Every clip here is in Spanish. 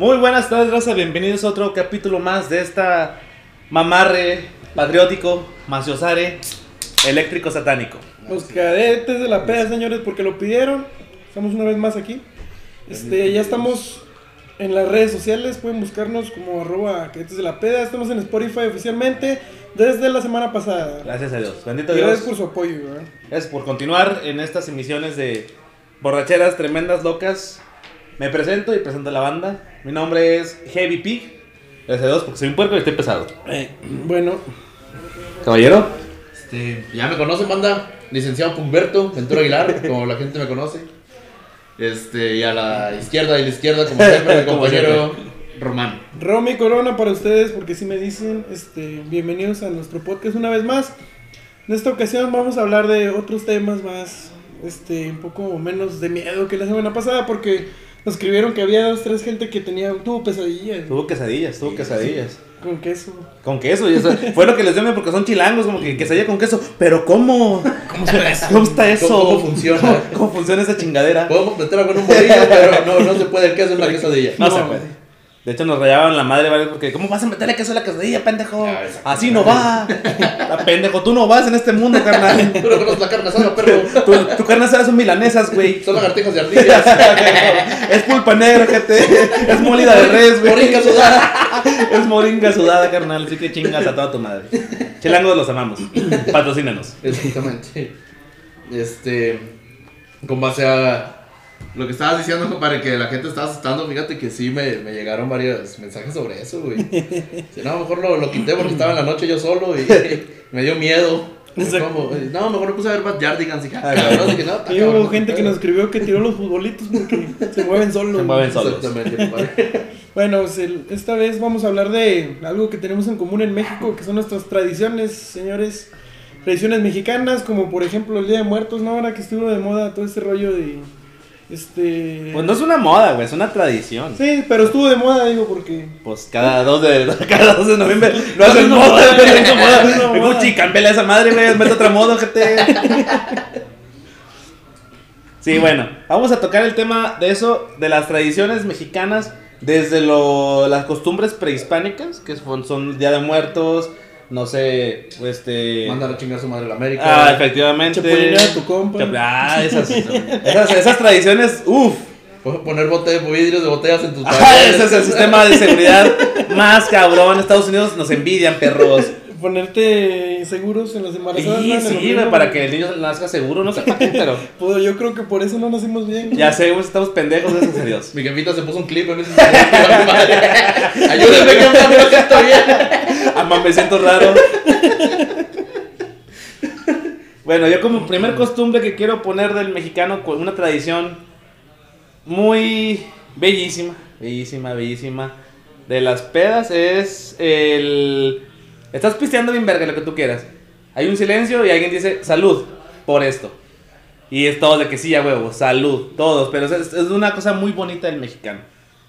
Muy buenas tardes, raza. Bienvenidos a otro capítulo más de esta mamarre patriótico, maciosare, eléctrico satánico. Los cadetes de la peda, señores, porque lo pidieron. Estamos una vez más aquí. Este, ya estamos en las redes sociales. Pueden buscarnos como arroba cadetes de la peda. Estamos en Spotify oficialmente desde la semana pasada. Gracias a Dios. Bendito Dios. gracias por su apoyo, ¿verdad? Gracias por continuar en estas emisiones de borracheras tremendas, locas. Me presento y presento a la banda. Mi nombre es Heavy Pig. Gracias a Dios porque soy un puerco y estoy pesado. Eh, bueno, Caballero. Este, ya me conocen, banda. Licenciado Pumberto Ventura Aguilar, como la gente me conoce. Este, y a la izquierda y la izquierda, como siempre, mi compañero Román. Romy Corona para ustedes, porque si me dicen, este, bienvenidos a nuestro podcast una vez más. En esta ocasión vamos a hablar de otros temas más, este, un poco menos de miedo que la semana pasada, porque nos escribieron que había dos, tres gente que tenía, tuvo pesadillas Tuvo quesadillas, tuvo quesadillas. con queso. Con queso, y eso fue lo que les dio miedo porque son chilangos, como que quesadilla con queso. Pero ¿cómo? ¿Cómo será eso? ¿Cómo está eso? ¿Cómo, cómo funciona? ¿Cómo, cómo funciona esa chingadera? Podemos meterlo con un bolillo, pero no, no se puede el queso en la quesadilla. No, se puede. De hecho, nos rayaban la madre varios porque, ¿cómo vas a meterle queso a la quesadilla, pendejo? Ah. Así no va. La pendejo, tú no vas en este mundo, carnal. Tú no conoces la carne asada, perro. Tu, tu carne asada son milanesas, güey. Son lagartijas de ardillas. es pulpa negra, gente. Es molida de res, güey. Moringa sudada. Es moringa sudada, carnal. Así que chingas a toda tu madre. Chilangos los amamos. Patrocínanos. Exactamente. Este, con base a lo que estabas diciendo, compadre, que la gente estaba asustando, fíjate que sí me, me llegaron varios mensajes sobre eso, güey. Dice, no, mejor lo, lo quité porque estaba en la noche yo solo y me dio miedo. Exacto. ¿Cómo? No, mejor me puse a ver más Yardigans y Ah, cabrón, dije, no, está Y hubo cabrón, gente que nos escribió que tiró los futbolitos porque se mueven solos. Se mueven solos. Exactamente, compadre. Bueno, pues, el- esta vez vamos a hablar de algo que tenemos en común en México, que son nuestras tradiciones, señores. Tradiciones mexicanas, como por ejemplo el Día de Muertos, ¿no? Ahora que estuvo de moda todo este rollo de... Este... Pues no es una moda, güey. Es una tradición. Sí, pero estuvo de moda, digo, porque... Pues cada 2 de, cada 2 de noviembre lo hacen no, moda, güey, no, moda. no, moda. Gucci, campela esa madre, güey, mete otra moda, gente. Sí, bueno, vamos a tocar el tema de eso, de las tradiciones mexicanas, desde lo, las costumbres prehispánicas, que son, son Día de Muertos, no sé, este... Mandar a chingar a su madre a la América. Ah, efectivamente. Chapulinear a tu compa. Ah, esas, esas, esas tradiciones, uff. Poner bote, vidrios de botellas en tus Ah, ese es el sistema de seguridad más cabrón. Estados Unidos nos envidian, perros. Ponerte seguros en las embarazadas. Sí, sí, para que el niño nazca seguro, no sé para qué, pero Pues yo creo que por eso no nacimos bien. ya sé, estamos pendejos, gracias a Dios. Mi jefita se puso un clip en ese. Ayúdenme, que no me siento bien. Amá, me siento raro. Bueno, yo como primer costumbre que quiero poner del mexicano, con una tradición muy bellísima, bellísima, bellísima, de las pedas es el... Estás pisteando bien verga, lo que tú quieras. Hay un silencio y alguien dice, salud, por esto. Y es todo de que sí, a huevo, salud, todos, pero es, es una cosa muy bonita del mexicano.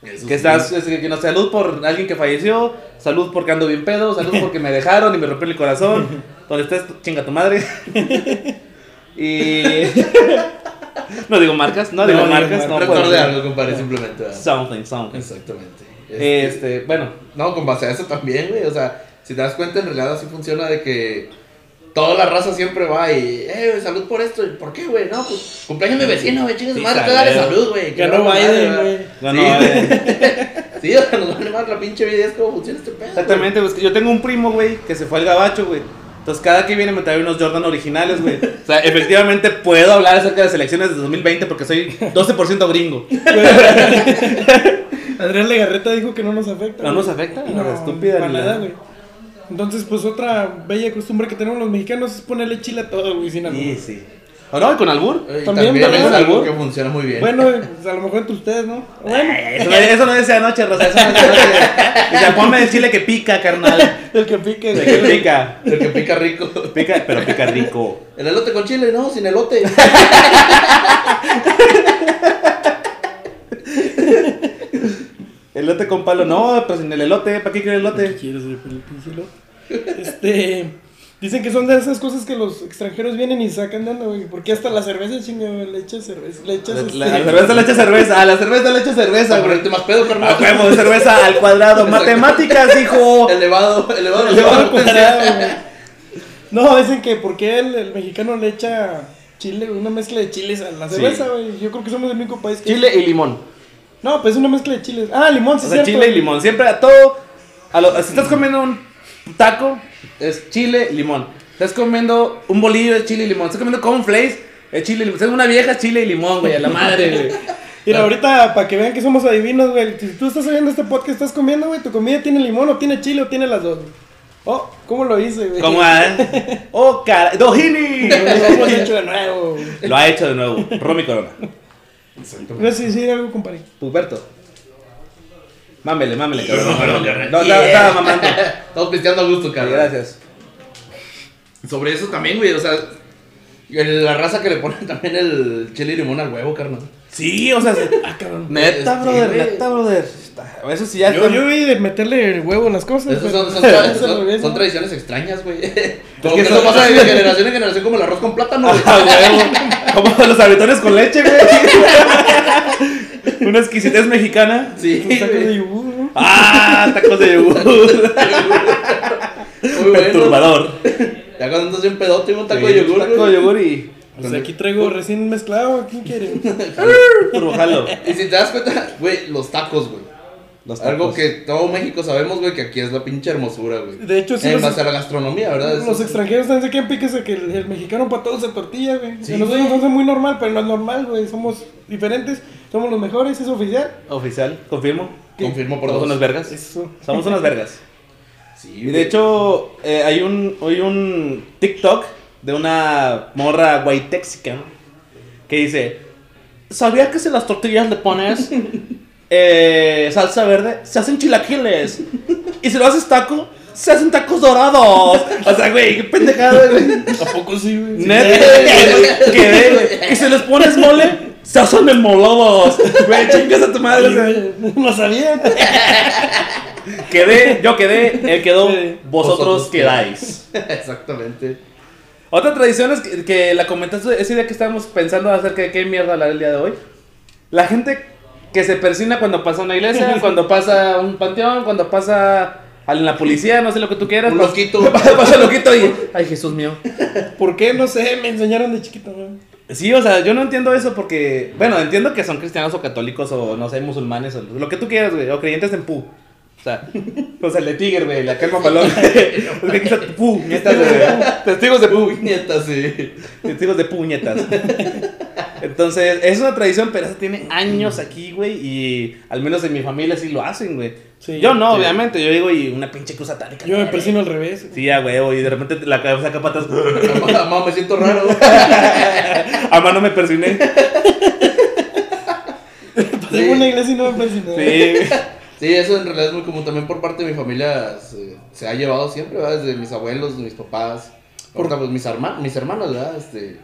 Que estás, es que, no, salud por alguien que falleció, salud porque ando bien pedo, salud porque me dejaron y me rompió el corazón. Donde estés, chinga tu madre. y. no digo marcas, no, No, digo marcas, no Recordé algo, compadre, simplemente. ¿verdad? Something, something. Exactamente. Este, Este, bueno, No, con base a eso también, güey. O sea, si te das cuenta, en realidad así funciona de que toda la raza siempre va y, eh, salud por esto. ¿Y ¿Por qué, güey? No, pues, cumpleaños de mi vecino, güey. Chingue su Sí, madre, que dale salud, güey. que Ganó no, Biden, güey. no, Sí. no, Sí, o sea, nos vale más la pinche vida, es como funciona este pedo. exactamente, pues que yo tengo un primo, güey, que se fue al gabacho, güey. Entonces, cada que viene me trae unos Jordan originales, güey. O sea, efectivamente puedo hablar acerca de las elecciones de 2020 porque soy 12% gringo. Adrián Legarreta dijo que no nos afecta. ¿No nos afecta? No, No, estúpida. para ni nada, la- güey. Entonces, pues otra bella costumbre que tenemos los mexicanos es ponerle chile a todo, güey, sin albur. Sí, sí. ¿O no? ¿Con albur? Eh, También, también, es ¿Albur? que funciona muy bien. Bueno, pues, a lo mejor entre ustedes, ¿no? Bueno, Eso no, eso no decía anoche, Rosa. Eso no decía anoche. Dice, ponme el chile que pica, carnal. el que pique. El que pica. El que pica rico. Pica, pero pica rico. El elote con chile, no, sin elote. Elote con palo. No, pues en el elote. ¿Para qué quiere elote? ¿Qué quieres, güey, el pinche? Este. Dicen que son de esas cosas que los extranjeros vienen y sacan de güey. Porque hasta la cerveza, chinga, güey, le echas cerveza. Le echas. La, este- la cerveza le echa cerveza. A la cerveza le echa cerveza, güey. más pedo, A carnal. huevo de cerveza al cuadrado. Matemáticas, hijo. Elevado, elevado, Elevado cuadrado, güey. No, dicen que porque el, el mexicano le echa chile, una mezcla de chiles a la cerveza, güey. Yo creo que somos el único país que. Chile y limón. No, pues es una mezcla de chiles. Ah, limón, sí, O sea, cierto. chile y limón. Siempre a todo. A lo- si estás comiendo un taco, es chile, limón. Estás comiendo un bolillo, es chile y limón. Estás comiendo cornflakes, es chile y limón. Estás una vieja, chile y limón, güey. A la madre, güey. Mira, ahorita, para que vean que somos adivinos, güey. Si tú estás oyendo este podcast, estás comiendo, güey, tu comida tiene limón o tiene chile o tiene las dos. güey. Oh, ¿cómo lo hice, güey? ¿Cómo, eh? ¡Oh, cara! ¡Dojini! Lo hemos hecho de nuevo, güey. Lo ha hecho de nuevo. Romy Corona. No sé si decir algo, compadre. Puberto. Mámele, mámele, cabrón. No, perdón, carnal. No, estaba, estaba mamando. Estamos pisteando a gusto, cabrón. Gracias. Sobre eso también, güey, o sea, el- la raza que le ponen también el chile y limón al huevo, carnal. Sí, o sea, Ah, cabrón. neta, Sí, brother, güey. neta, brother. Está- Eso sí ya Yo, está- yo vi de meterle el huevo en las cosas. Pero- son, tradiciones extrañas, güey. Como que eso son- pasa de generación en generación como el arroz con plátano. Ah. Como los habitones con leche, güey. Una exquisitez mexicana. Sí, tacos de yogur. Ah, tacos de yogur. Muy bueno. Perturbador. Ya cuando andas bien pedote, un taco Sí, de yogur, Taco de yogur y. Sea, aquí traigo recién mezclado. ¿Quién quiere? Turbojalo. Y si te das cuenta, güey, los tacos, güey. Algo que todo México sabemos, güey, que aquí es la pinche hermosura, güey. De hecho, sí, En los, base a la gastronomía, ¿verdad? los Eso- extranjeros también se quedan piques de que el, el mexicano para todos es tortilla, güey. Sí, nosotros nos hace muy normal, pero no es normal, güey. Somos diferentes, somos los mejores, es oficial. Oficial, confirmo. Confirmo por Somos dos. unas vergas. Eso. Somos unas vergas. Sí, Y de hecho, eh, hay un, hoy un TikTok de una morra guaytexica que dice: ¿Sabía que si las tortillas le pones eh, salsa verde, se hacen chilaquiles? Y si lo haces taco, se hacen tacos dorados. O sea, güey, qué pendejada, güey. ¿A poco sí, güey? Neta, quedé, güey. Y si les pones mole, se hacen enmolados. Güey, chingas a tu madre. o sea. No sabía. Quedé, yo quedé, él quedó, Sí. vosotros Vosotros quedáis. Exactamente. Otra tradición es que, que la comentaste ese día que estábamos pensando acerca de qué mierda hablar el día de hoy. La gente que se persina cuando pasa una iglesia, cuando pasa un panteón, cuando pasa a la policía, no sé lo que tú quieras. Un loquito. Pasa, pasa loquito y. Ay, Jesús mío. ¿Por qué? No sé, me enseñaron de chiquito, güey. Sí, o sea, yo no entiendo eso porque. Bueno, entiendo que son cristianos o católicos o no sé, musulmanes o lo que tú quieras, güey. O creyentes en Pu. O sea, o sea, el de Tiger, güey, la calma está puñetas, güey. Testigos de pu. Neta, sí. Testigos de puñetas. Entonces, es una tradición, pero eso tiene años aquí, güey. Y al menos en mi familia sí lo hacen, güey. Sí, yo no, sí. obviamente. Yo digo, y una pinche cruz satánica. Yo me persino al revés. Sí, a huevo, y de repente la cabeza saca patas. Mamá, mamá, me siento raro. A mano me persiné. Pasé por una iglesia y no me persiné. Sí. Sí, eso en realidad es muy común. También por parte de mi familia se, se ha llevado siempre, ¿verdad? Desde mis abuelos, mis papás. Ahorita, pues mis, herma- mis hermanos, ¿verdad? Este,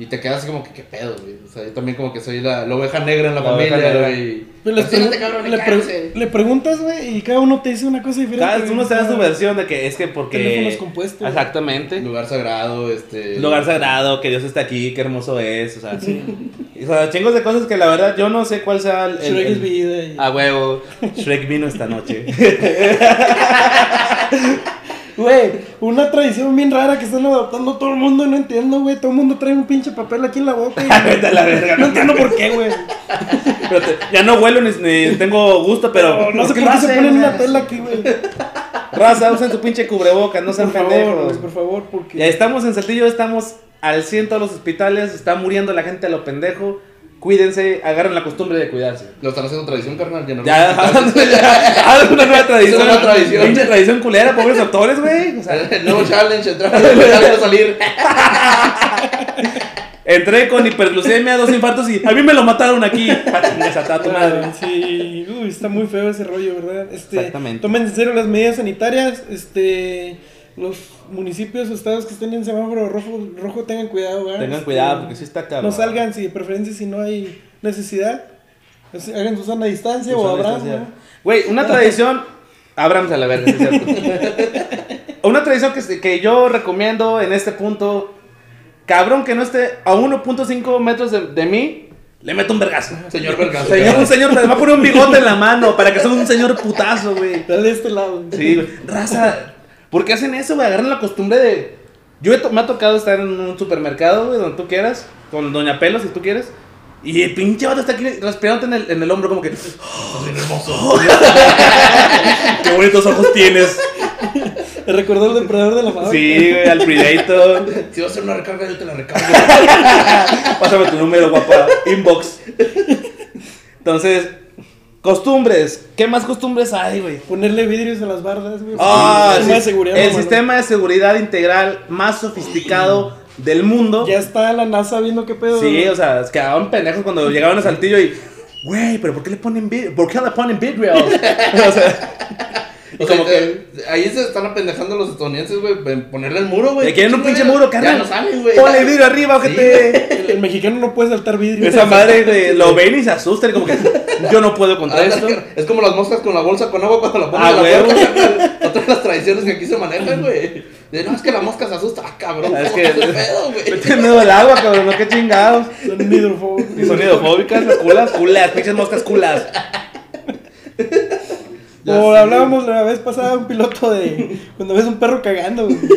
y te quedas así como que, ¿qué pedo, güey? O sea, yo también como que soy la, la oveja negra en la, familia, güey. Pero les Persínate, pregu- cabrón, le, pre- le preguntas, güey, y cada uno te dice una cosa diferente. Cada uno se da su versión de que es que porque. Teléfonos compuestos. Exactamente. Lugar sagrado, este... Lugar sagrado, que Dios está aquí, qué hermoso es. O sea, o sea, chingos de cosas que la verdad yo no sé cuál sea el. el- Shrek el- es vida. y- A huevo. Shrek vino esta noche. Güey, una tradición bien rara que están adoptando todo el mundo, no entiendo, güey. Todo el mundo trae un pinche papel aquí en la boca. y- Vete a la verga. No entiendo por qué, güey. Pero te- ya no huelo ni, ni tengo gusto, pero. No sé por qué se ponen una tela aquí, güey. Raza, usen su pinche cubrebocas, no sean pendejos. por favor, porque. Ya estamos en Saltillo, estamos al ciento de los hospitales, está muriendo la gente a lo pendejo. Cuídense, agarren la costumbre de cuidarse. Lo están haciendo tradición, carnal. Ya, hospitales. ya, haz una nueva tradición. Es una nueva tradición. Pinche tradición culera, pobres doctores, güey. O sea, nuevo challenge, entrar no salir. entré con hiperglucemia, dos infartos y a mí me lo mataron aquí. Pa' chingas a toda tu madre. Ah, Sí, uy, está muy feo ese rollo, ¿verdad? Este, Exactamente. Tomen en serio las medidas sanitarias. Este, los municipios o estados que estén en semáforo rojo, rojo tengan cuidado, ¿verdad? Tengan Este, cuidado, porque sí está cabrón. No salgan, si de preferencia, si no hay necesidad. Pues, hagan su sana distancia o sana abrazo. distancia. ¿no? Güey, una tradición Ábranse a la verga, es cierto. Una tradición que, que yo recomiendo en este punto, cabrón que no esté a 1.5 metros de, de mí, le meto un vergazo. Señor Vergazo. Señor, un señor, te va a poner un bigote en la mano para que sea un señor putazo, güey. Dale de este lado. Sí, güey. Raza, ¿por qué hacen eso, güey? Agarran la costumbre de... Yo he to- me ha tocado estar en un supermercado, güey, donde tú quieras, con Doña Pelo, si tú quieres. Y el pinche vato está aquí respirándote en el, en el hombro como que... Estás bien hermoso. ¡Qué bonitos ojos tienes! Recordó el depredador de la fábrica. Sí, güey, al Predator. Si vas a hacer una recarga, yo te la recargo. Pásame tu número, guapa. Inbox. Entonces, costumbres. ¿Qué más costumbres hay, güey? Ponerle vidrios a las bardas, güey. Ah, el sistema de seguridad. el mamá, sistema de seguridad integral más sofisticado del mundo. Ya está la NASA viendo qué pedo. Sí, güey. o sea, quedaban pendejos cuando llegaban a Saltillo y, güey, pero ¿por qué le ponen vid ¿Por qué le ponen vidrios? o sea, O como que ahí se están apendejando los estadounidenses, güey, en ponerle el muro, güey. le quieren un pinche muro, carnal. Ya no salen, güey. Ponle vidrio arriba, ojete. El, el mexicano no puede saltar vidrio. Esa madre, güey, lo ven y se asustan y como que yo no puedo contra esto. Es como las moscas con la bolsa con agua cuando la pones Ah, a la puerta. Otra de las tradiciones que aquí se manejan, güey. De, no, es que la mosca se asusta. Ah, cabrón. Es ¿cómo que- pedo, güey? Miedo al agua, cabrón, no qué chingados. Son hidrofóbicos. Y son hidrofóbicas, las culas, culas, pinches moscas culas. Ya Como hablábamos la vez pasada, un piloto de. Cuando ves un perro cagando, güey.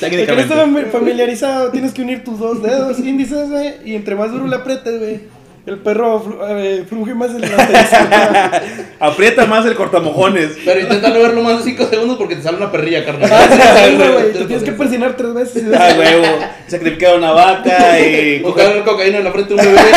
Que no fami- familiarizado, tienes que unir tus dos dedos índices, güey. Y entre más duro le aprietes, güey. El perro eh, frunge más el. Aprieta más el cortamojones. Pero intenta no verlo más de 5 segundos porque te sale una perrilla, carnal. Ah, sí, güey, güey. Te tienes que presionar tres veces. Ah, huevo. Sacrificar una vaca y. Buscar cocaína en la frente de un bebé.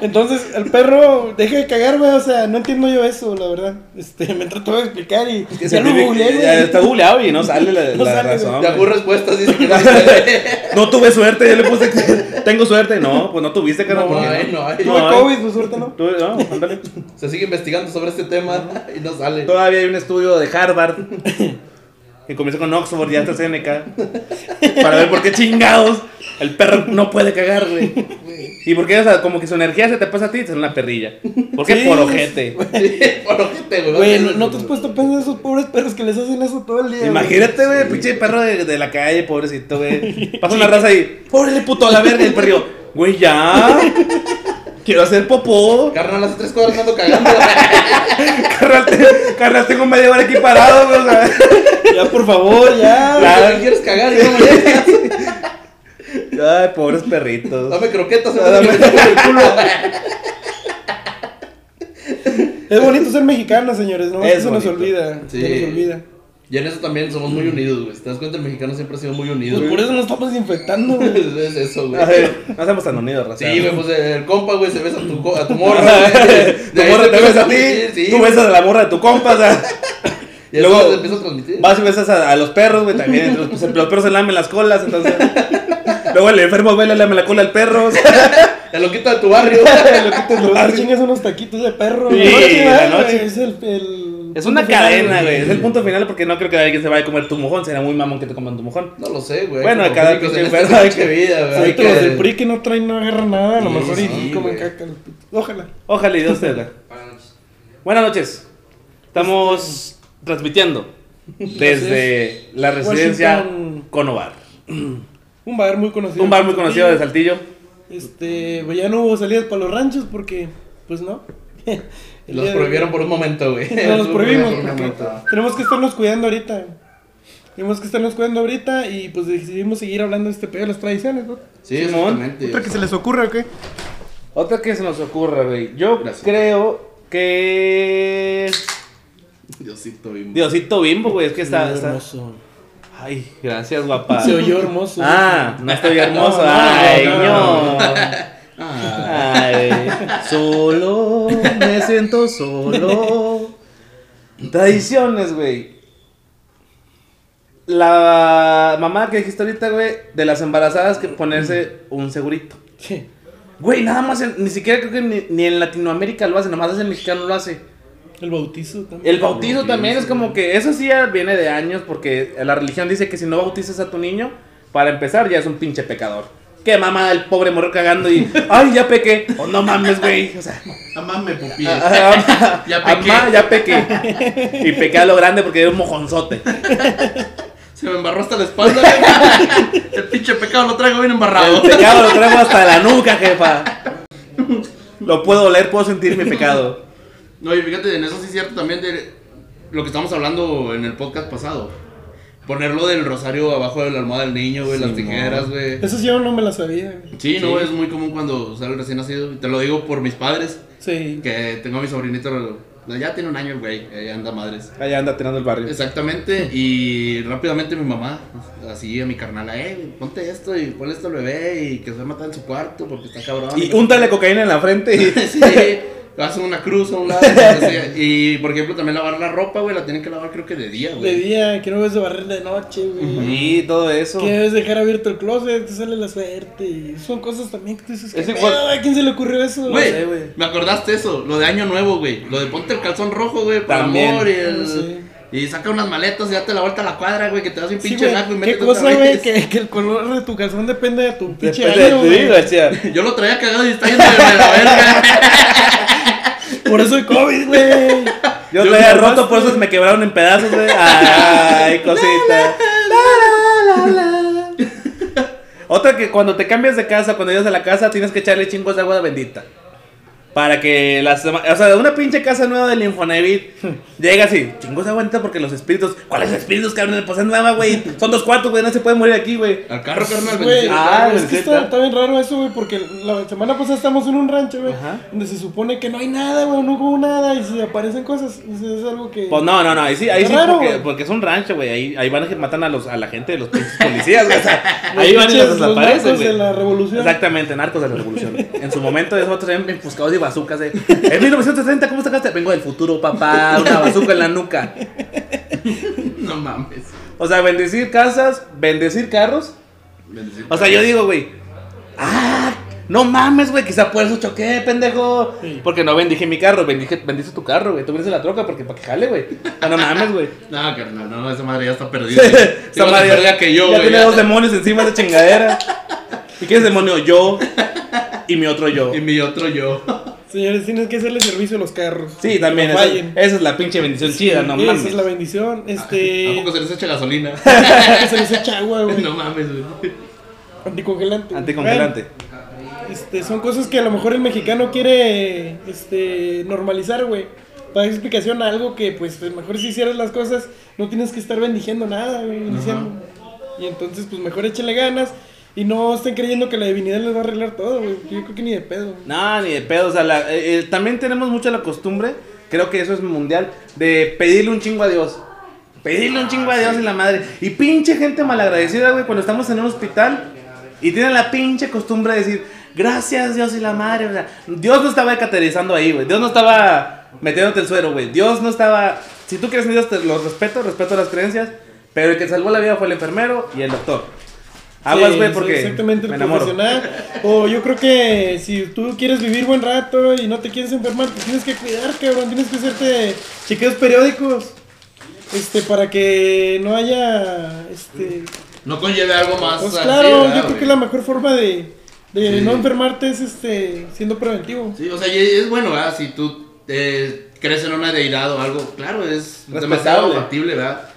Entonces, el perro deja de cagar, güey. O sea, no entiendo yo eso, la verdad. Este, me trató de explicar y. Que ya lo googleé, güey. ya está googleado y no sale la, No la sale, razón. Yahoo respuestas dice que no. No tuve suerte, yo le puse que tengo suerte. No, pues no tuviste, carnal. No ¿por qué hay, no hay. Tuve No, COVID, pues suerte, ¿no? Tuve- no, ándale. Se sigue investigando sobre este tema y no sale. Todavía hay un estudio de Harvard que comienza con Oxford y AstraZeneca para ver por qué chingados el perro no puede cagar, güey. Y por qué, o sea, como que su energía se te pasa a ti y te sale una perrilla. ¿Por qué? Sí. por ojete. Por ojete, güey. Güey, no, no te has puesto a pensar en esos pobres perros que les hacen eso todo el día. Imagínate, güey, pinche perro de, de la calle, pobrecito, güey. Pasa una raza y, pobre puto a la verga, y el perro, güey, ya. Quiero hacer popó. Carnal, hace tres cuadras ando cagando. Carnal, te- carnal, tengo media hora aquí parado, güey. O sea, Ya, por favor, ya. Claro, quieres cagar y no ay, pobres perritos. Dame croquetas Ah, el culo. Es bonito ser mexicano, señores. No, Es eso nos olvida. Sí. Se nos olvida. Y en eso también somos muy unidos, güey. Si te das cuenta, el mexicano siempre ha sido muy unido. Pues por eso nos estamos infectando, güey. Es eso, güey. A ver, no seamos tan unidos, raza. Sí, güey, pues el compa, güey, se besa a tu, co- a tu morra, güey. tu De morra te besa a ti, sí, tú güey. besas a la morra de tu compa, o sea. Y luego se empieza a transmitir. Vas y besas a, a los perros, güey, también. Los, pues, los perros se lamen las colas, entonces. Luego el enfermo ve, le lame la cola al perro. o sea, El loquito de tu barrio. Lo que te lo te chingas unos taquitos de perro. Sí, la noche, la ¿verdad, noche. güey? Es el, el Es una cadena, güey. Es el punto final porque no creo que alguien se vaya a comer tu mojón. Será muy mamón que te coman tu mojón. No lo sé, güey. Bueno, Como cada pinche enfermo hay pinche que- vida, güey. Ahorita los que- del PRI que no traen, no agarran nada, a lo mejor y comen caca. Ojalá. Ojalá y Dios te da. Buenas noches. Estamos transmitiendo desde la residencia. Conobar. Un bar muy conocido. Un bar muy conocido de Saltillo. Este, ya no hubo salidas para los ranchos porque, pues no. Los prohibieron por un momento, güey. Nos los prohibimos por un porque momento. tenemos que estarnos cuidando ahorita. Tenemos que estarnos cuidando ahorita y pues decidimos seguir hablando de este pedo de las tradiciones, ¿no? Sí, Simón. exactamente. ¿Otra que se les ocurra o qué? Otra que se nos ocurra, güey. Yo Gracias. creo que. Diosito bimbo. Diosito Bimbo, güey. Es que está. Está- hermoso. Ay, gracias, guapa. Se oyó hermoso. Ah, no estoy hermoso. No, no, Ay, no, no. Ay, solo me siento solo. Tradiciones, güey. La mamá que dijiste ahorita, güey, de las embarazadas que ponerse un segurito. Sí. Güey, nada más, en- ni siquiera creo que ni, ni en Latinoamérica lo hacen, nomás el mexicano lo hace. El bautizo también. El bautizo también es como que, eso sí ya viene de años, porque la religión dice que si no bautizas a tu niño, para empezar ya es un pinche pecador. Qué mamá el pobre morro cagando y. ¡Ay, ya pequé! Oh, no mames, güey. O sea. Amame, pupi. ah, Ya ah, pequé. amá, ya pequé. Y pequé a lo grande porque era un mojonzote. Se me embarró hasta la espalda, güey. El pinche pecado lo traigo bien embarrado. El pecado lo traigo hasta la nuca, jefa. Lo puedo oler, puedo sentir mi pecado. No, y fíjate, en eso sí es cierto también de lo que estamos hablando en el podcast pasado. Ponerlo del rosario abajo de la almohada del niño, güey, las tijeras, güey. Eso sí yo no me la sabía. güey. Sí, no, es muy común cuando sale recién nacido. Te lo digo por mis padres, Sí. que tengo a mi sobrinito, ya tiene un año el güey, ahí anda madres. Allá anda tirando el barrio. Exactamente, y rápidamente mi mamá, así a mi carnal, eh, ponte esto y ponle esto al bebé y que se va a matar en su cuarto porque está cabrón. Y úntale cocaína en la frente y. sí, hace una cruz a un lado. y por ejemplo, también lavar la ropa, güey, la tienen que lavar creo que de día, De güey. día, que no debes de barrer de noche, güey. Y todo eso. Que debes dejar abierto el closet, te sale la suerte. Y son cosas también que tú dices, ¿qué igual-? ¿A quién se le ocurrió eso? Güey, sé, güey. me acordaste eso, lo de año nuevo, güey. Lo de ponte el calzón rojo, güey, por También. amor y el... Sí. Y saca unas maletas y date la vuelta a la cuadra, güey, que te das un Sí, pinche naco y ¿Qué cosa, güey? Que, que el color de tu calzón depende de tu pinche Después de año, decía. Yo lo traía cagado y está yendo de la verga. Por eso hay COVID, güey. Yo lo había roto, por eso me quebraron en pedazos, güey. Ay, cosita. Otra que cuando te cambias de casa, cuando llegas a la casa, tienes que echarle chingos de agua bendita. Para que las O sea, de una pinche casa nueva del Infonavit, llegas y chingos de agua bendita porque los espíritus. ¿Cuáles espíritus, cabrón? Pues es nueva, güey. Son dos cuartos, güey. No se puede morir aquí, güey. Al carro, carnal, Güey. Ah, es que está, bien raro eso, güey, porque la semana pasada estamos en un rancho, güey, Ajá. donde se supone que no hay nada, güey, no hubo nada, y si aparecen cosas, es algo que... Pues no, no, no. Ahí sí, ahí sí, Raro, porque, porque es un rancho, güey. Ahí, ahí van a matan a, los, a la gente de los policías, güey. O sea, Los ahí van y los desaparecen, de la revolución. Exactamente, narcos de la revolución. En su momento, esos otros eran enfuscados bazucas. De, en 1930, ¿cómo sacaste? Vengo del futuro, papá. Una bazuca en la nuca. No mames. O sea, bendecir casas, bendecir carros. Bendecir. O sea, yo digo, güey. Ah, no mames, güey. Quizá por eso choqué, pendejo. Sí. Porque no bendije mi carro, bendije, bendice tu carro, güey. Tú bendices la troca porque para que jale, güey. Ah, no mames, güey. No, carnal, no, esa madre ya está perdida. Esa madre ya que yo, ya güey. tiene dos demonios encima de chingadera. ¿Y qué es demonio? Yo y mi otro yo. Y mi otro yo. Señores, tienes que hacerle servicio a los carros. Sí, también. No Esa, esa es la pinche bendición chida, no Esa mames. es la bendición, este... ¿A poco se les echa gasolina? se les echa agua, güey, no mames, güey. anticongelante. Anticongelante. Este, son cosas que a lo mejor el mexicano quiere, este, normalizar, güey. Para dar explicación a algo que, pues, mejor si hicieras las cosas, no tienes que estar bendiciendo nada, güey. Y entonces, pues, mejor échenle ganas y no estén creyendo que la divinidad les va a arreglar todo, güey. Yo creo que ni de pedo. No, ni de pedo. O sea, la- eh, eh, también tenemos mucha la costumbre, creo que eso es mundial, de pedirle un chingo a Dios. Pedirle un chingo a Dios y la madre. Y pinche gente malagradecida, güey, cuando estamos en un hospital y tienen la pinche costumbre de decir, gracias Dios y la madre. O sea, Dios no estaba caterizando ahí, güey. Dios no estaba metiéndote el suero, güey. Dios no estaba... Si tú crees en Dios, te lo respeto, respeto las creencias. Pero el que salvó la vida fue el enfermero y el doctor. Aguas, güey, sí, porque exactamente me el enamoro. profesional. O yo creo que si tú quieres vivir buen rato y no te quieres enfermar, pues tienes que cuidar, cabrón. Tienes que hacerte chequeos periódicos. Este, para que no haya, este... No conlleve algo más. Pues claro, ¿verdad, yo creo que la mejor forma de, de Sí. no enfermarte es, este, siendo preventivo. Sí, o sea, y es bueno, ¿verdad? Si tú eh, crees en una deidad o algo, claro, es demasiado factible, ¿verdad?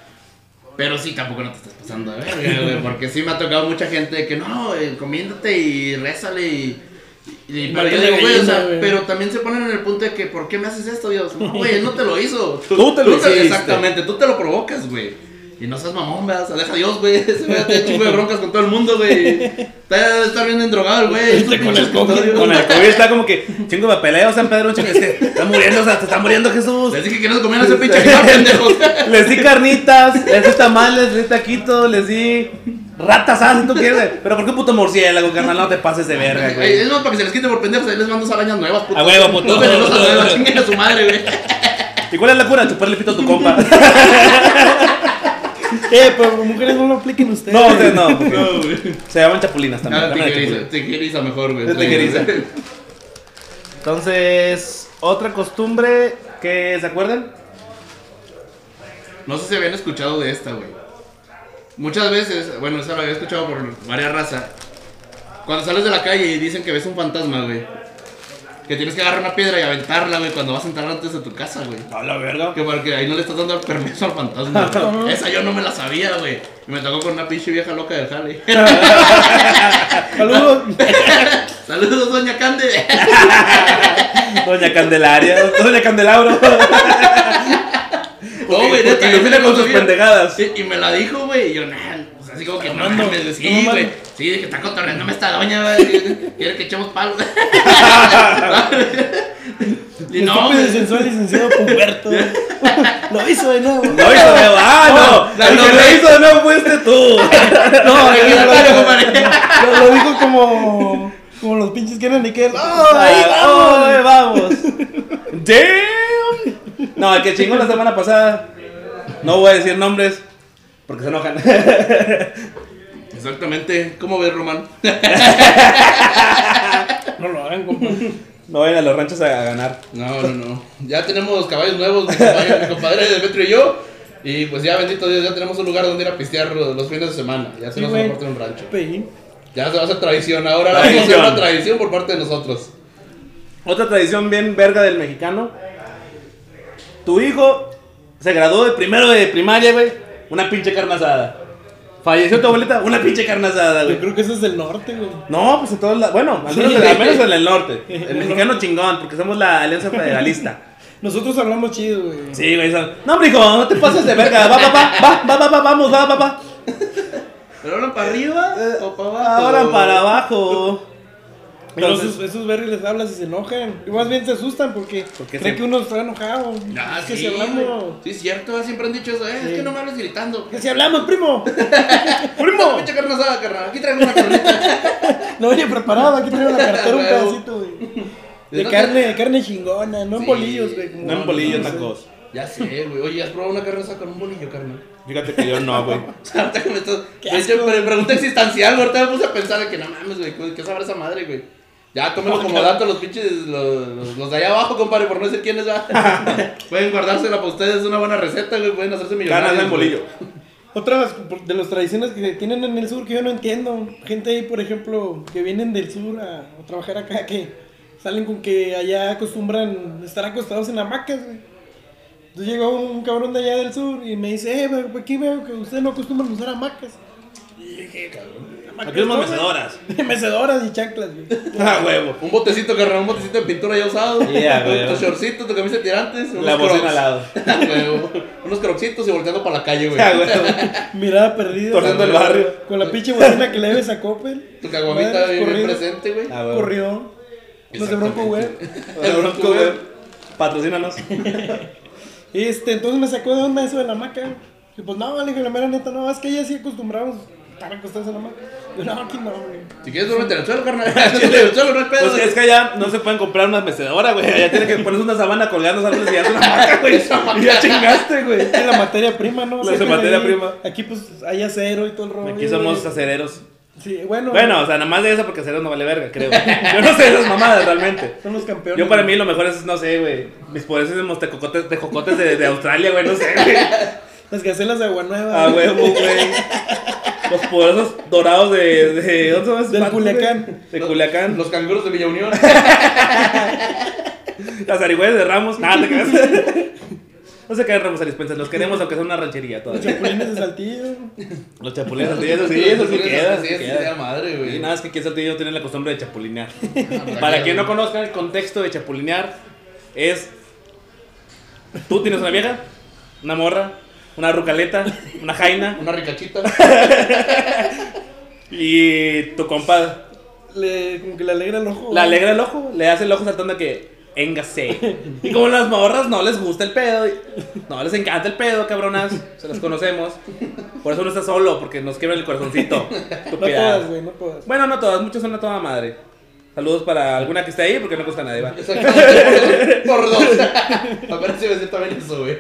Pero sí, tampoco no te estás pasando de verga, güey, porque sí me ha tocado mucha gente que no, eh, encomiéndate y rézale y... y- pero yo digo, güey, o sea, güey. pero también se ponen en el punto de que, ¿por qué me haces esto, Dios? No, güey, él no te lo hizo. Tú te lo hiciste. Exactamente, tú te lo provocas, güey. Y no seas mamón, ¿verdad? O sea, deja a Dios, güey. Ese güey tiene chingo de broncas con todo el mundo, güey. Está, está bien endrogado güey. Este con el COVID, episodios. Con el COVID está como que chingo de peleo, San Pedro, chingo, es que está muriendo, o sea, te está muriendo Jesús. Les dije que no se comieran ese pinche pendejos. Les di carnitas, les di tamales, les di taquitos, les di ratas, ah, si tú quieres. Pero ¿por qué puto murciélago, carnal? No te pases de verga, güey. Es más para que se les quite por pendejos, ahí les mando arañas nuevas, puto. A huevo, puto. Chinguen a su madre, güey. ¿Y cuál es la cura? Chuparle pito a tu compa. Eh, pero mujeres no lo apliquen ustedes. No, ustedes no, porque No, güey. se llaman chapulinas también. Ah, mejor, güey. Entonces, otra costumbre que se acuerdan. No sé si habían escuchado de esta, güey. Muchas veces, bueno, esa la había escuchado por varias razas. Cuando sales de la calle y dicen que ves un fantasma, güey. Que tienes que agarrar una piedra y aventarla, güey, cuando vas a entrar antes de tu casa, güey. A la verga. Que porque ahí no le estás dando permiso al fantasma. güey. Esa yo no me la sabía, güey. Y me tocó con una pinche vieja loca del jale. Saludos. Saludos, doña Cande. Doña Candelaria, Doña Candelabro. No, güey, neta, con sus pendejadas. Sí, y me la dijo, güey. Y yo, nah, pues así como que no mames, güey. Sí, güey. Sí, dije, está cotorreándome esta doña, güey. Quiere que echemos palos. y no, güey. sensual licenciado Puberto. Lo hizo de nuevo. Lo hizo de nuevo. Ah, no. El que lo hizo de nuevo fuiste tú. No, traigo, compadre. lo- lo dijo como, como los pinches que eran y que. ¡Oh, ahí Ah, vamos! vamos. Damn. No, el que chingó la semana pasada. No voy a decir nombres. Porque se enojan. Exactamente. ¿Cómo ves, Román? No lo hagan, compa. No vayan a los ranchos a ganar. No, no, no. Ya tenemos caballos nuevos, mi compadre, mi compadre de Metro y yo. Y pues ya, bendito Dios, ya tenemos un lugar donde ir a pistear los fines de semana. Ya se Sí, nos güey. aporta un rancho. Ya se va a hacer tradición. Ahora vamos a Tradición. hacer una tradición por parte de nosotros. Otra tradición bien verga del mexicano. Tu hijo se graduó de primero de primaria, güey. Una pinche carne asada. Falleció tu abuelita, una pinche carne asada, Yo güey. creo que eso es del norte, güey. No, pues en todos lados. Bueno, al menos, Sí. al menos en el norte. El mexicano chingón, porque somos la alianza federalista. Nosotros hablamos chido, güey. Sí, güey. son- No, hijo, no te pases de verga. Va, va, va, va, va, va, va, vamos, va, va, va. ¿Pero hablan para arriba o para abajo? Ahora para abajo. Pero Entonces- esos, esos vergas les hablas y se enojan. Y más bien se asustan porque Porque creen se- que uno está enojado. Ah, es que sí, si hablamos. Sí, es cierto, siempre han dicho eso. Eh, Sí. Es que no me hables gritando. Que si hablamos, primo. ¡Primo! Pinche carne asada, carnal. Aquí traigo una carnita. No venía preparado, aquí traigo la cartera un pedacito, güey. De No carne, de carne chingona, no en bolillos, güey. No en bolillos, no sé. nacos. Ya sé, güey. Oye, ¿has probado una carne asada con un bolillo, carnal? Fíjate que yo no, güey. O sea, ahorita De hecho, pregunta existencial, güey. Ahorita me puse a pensar de que no mames, güey. ¿Qué sabrá esa madre, güey? Ya, cómelo como dato los pinches, los, los, los de allá abajo, compadre, por no decir quiénes va. Pueden guardársela para ustedes, es una buena receta, güey. Pueden hacerse millonarios. Carne en bolillo. Otras de las tradiciones que tienen en el sur que yo no entiendo. Gente ahí, por ejemplo, que vienen del sur a, a trabajar acá, que salen con que allá acostumbran estar acostados en hamacas, güey. Entonces llegó un cabrón de allá del sur y me dice, eh, güey, aquí veo que ustedes no acostumbran usar hamacas. Y dije, cabrón, Aquí güey". mecedoras. Mecedoras y chanclas, güey. Ah, huevo. Un botecito, carnal, un botecito de pintura ya usado. Yeah, tu, güey. tu shortcito, tu camisa de tirantes. unos La bocina al lado. Huevo. unos crocsitos y volteando para la calle, güey. Ah, huevo. Mirada perdida. Torciendo el barrio. Con la pinche bocina que le debes a Coppel. Tu caguamita bien, bien corrido. presente, güey. Ah, huevo. Corrió. Los de Bronco, güey. El Bronco, güey. Patrocínanos. Este, entonces me sacó de onda eso de la hamaca. Y pues no, le dije, la mera neta, no, es que ya sí acostumbramos estar acostados en la hamaca. Yo, no, aquí no, güey. Si quieres, duérmete en el suelo, carnal. en el suelo no hay pedo. Pues es que allá no se pueden comprar una mecedora, güey. Allá tienes que ponerse una sabana colgando árboles y ya es una hamaca, güey. Y ya chingaste, güey. Es la materia prima, ¿no? La materia ahí- prima. Aquí pues hay acero y todo el rollo. Aquí somos güey. acereros. Sí, bueno. Bueno, o sea, nada más de eso porque acereros no vale verga, creo. Yo no sé esas mamadas realmente. Son los campeones. Yo para mí lo mejor es, no sé, güey. Mis poderes de tejocotes, tejocotes de, de Australia, güey, no sé, güey. Las gacelas de agua nueva. A huevo, güey. Los poderosos dorados de. de ¿Dónde Del? Culiacán. De Culiacán. Los canguros de Villa Unión. Las arigüeyas de Ramos. Nada, te quedas. No se quedan Ramos Arispenses, los queremos aunque sea una ranchería Los todavía. chapulines de saltillo. Los chapulines, sí, eso sí, eso sí queda. Sí, queda. queda madre, güey. Y nada, es que aquí en Saltillo tienen la costumbre de chapulinear. Ah, Para quien no conozca el contexto de chapulinear, es. Tú tienes una vieja, una morra, una rucaleta, una jaina, Una ricachita. y tu compa Le, como que le alegra el ojo. le alegra el ojo, le hace el ojo saltando que. Engase. Y como las morras no les gusta el pedo, no les encanta el pedo, cabronas, se las conocemos. Por eso no está solo, porque nos quiebra el corazoncito. No todas, güey, no todas. Bueno, no todas, muchas son a toda madre. Saludos para alguna que esté ahí, porque no gusta a nadie, va. Exactamente, por dos. A ver si me siento también eso, güey.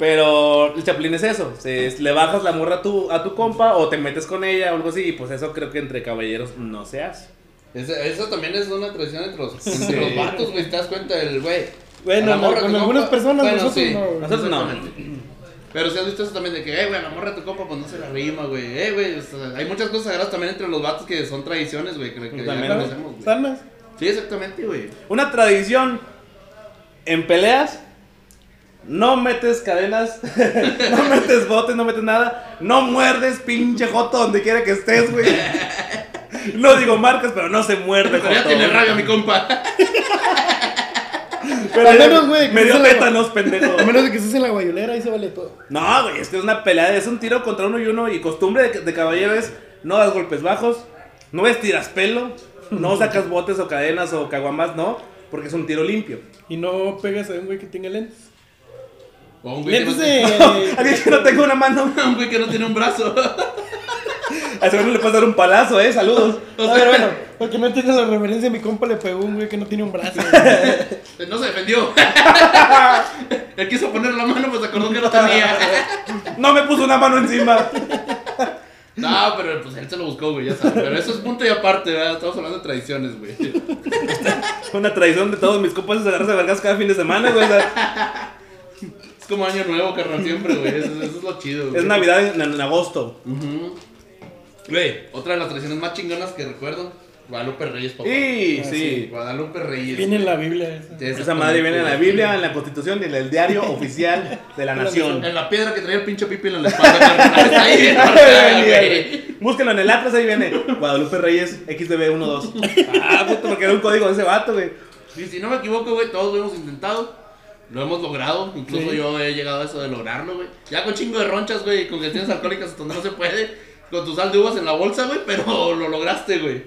Pero el chapulín es eso, se- le bajas la morra a tu, a tu compa o te metes con ella o algo así, y pues eso creo que entre caballeros no se hace. Eso, eso también es una tradición entre los, entre Sí. los vatos, güey. Te das cuenta del güey. Bueno, A la morra con algunas compa- personas, Bueno, nosotros sí. no. Nosotros no. Exactamente. Pero si has visto eso también de que, eh, güey, la morra de tu compa, pues no se la rima, güey. Eh, güey, o sea, hay muchas cosas sagradas también entre los vatos que son tradiciones, güey, que, que También. conocemos, güey. Sanas. Sí, exactamente, güey. Una tradición en peleas. No metes cadenas, no metes botes, no metes nada. No muerdes, pinche joto, donde quiera que estés, güey. No digo marcas, pero no se muerde, Pero ya joto. tiene rabia mi compa. Pero Al menos, güey, que Me dio tétanos, pendejo. A menos de que estés en la guayolera, ahí se vale todo. No, güey, es que es una pelea, es un tiro contra uno y uno. Y costumbre de, de caballero es no das golpes bajos, no estiras pelo, no sacas botes o cadenas o caguamas, no, porque es un tiro limpio. Y no pegas a un güey que tenga lentes. O un güey, que no. Alguien que no tenga una mano, un güey que no tiene un brazo. a ese güey le puedes dar un palazo, eh, saludos. A ver, bueno, porque no entiendes la referencia, mi compa le pegó a un güey que no tiene un brazo. No se defendió. Él quiso poner la mano, pues se acordó que no tenía. No me puso una mano encima. No, pero pues él se lo buscó, güey, ya sabes. Pero eso es punto y aparte, ¿verdad? Estamos hablando de tradiciones, güey. Una tradición de todos mis compas es agarrarse a vergas cada fin de semana, güey. o sea, como año nuevo, carnal, siempre, güey. Eso, eso es lo chido, güey. es Navidad en, en agosto. Güey, otra de las tradiciones más chingonas que recuerdo, Guadalupe Reyes, papá. Y Ah, sí. Guadalupe Reyes. Viene en la Biblia esa. Sí, Esa madre viene en la Biblia, en la Constitución y en el diario oficial de la nación. En la piedra que traía el pinche pipi en la espalda, ahí, marcada, güey. Búsquenlo en el Atlas, ahí viene. Guadalupe Reyes, XDB12. Ah, puto, porque era un código de ese vato, güey. Y si no me equivoco, güey, todos lo hemos intentado. Lo hemos logrado. Incluso Sí. yo he llegado a eso de lograrlo, güey. Ya con chingo de ronchas, güey, con gestiones alcohólicas donde no se puede. Con tu sal de uvas en la bolsa, güey, pero lo lograste, güey.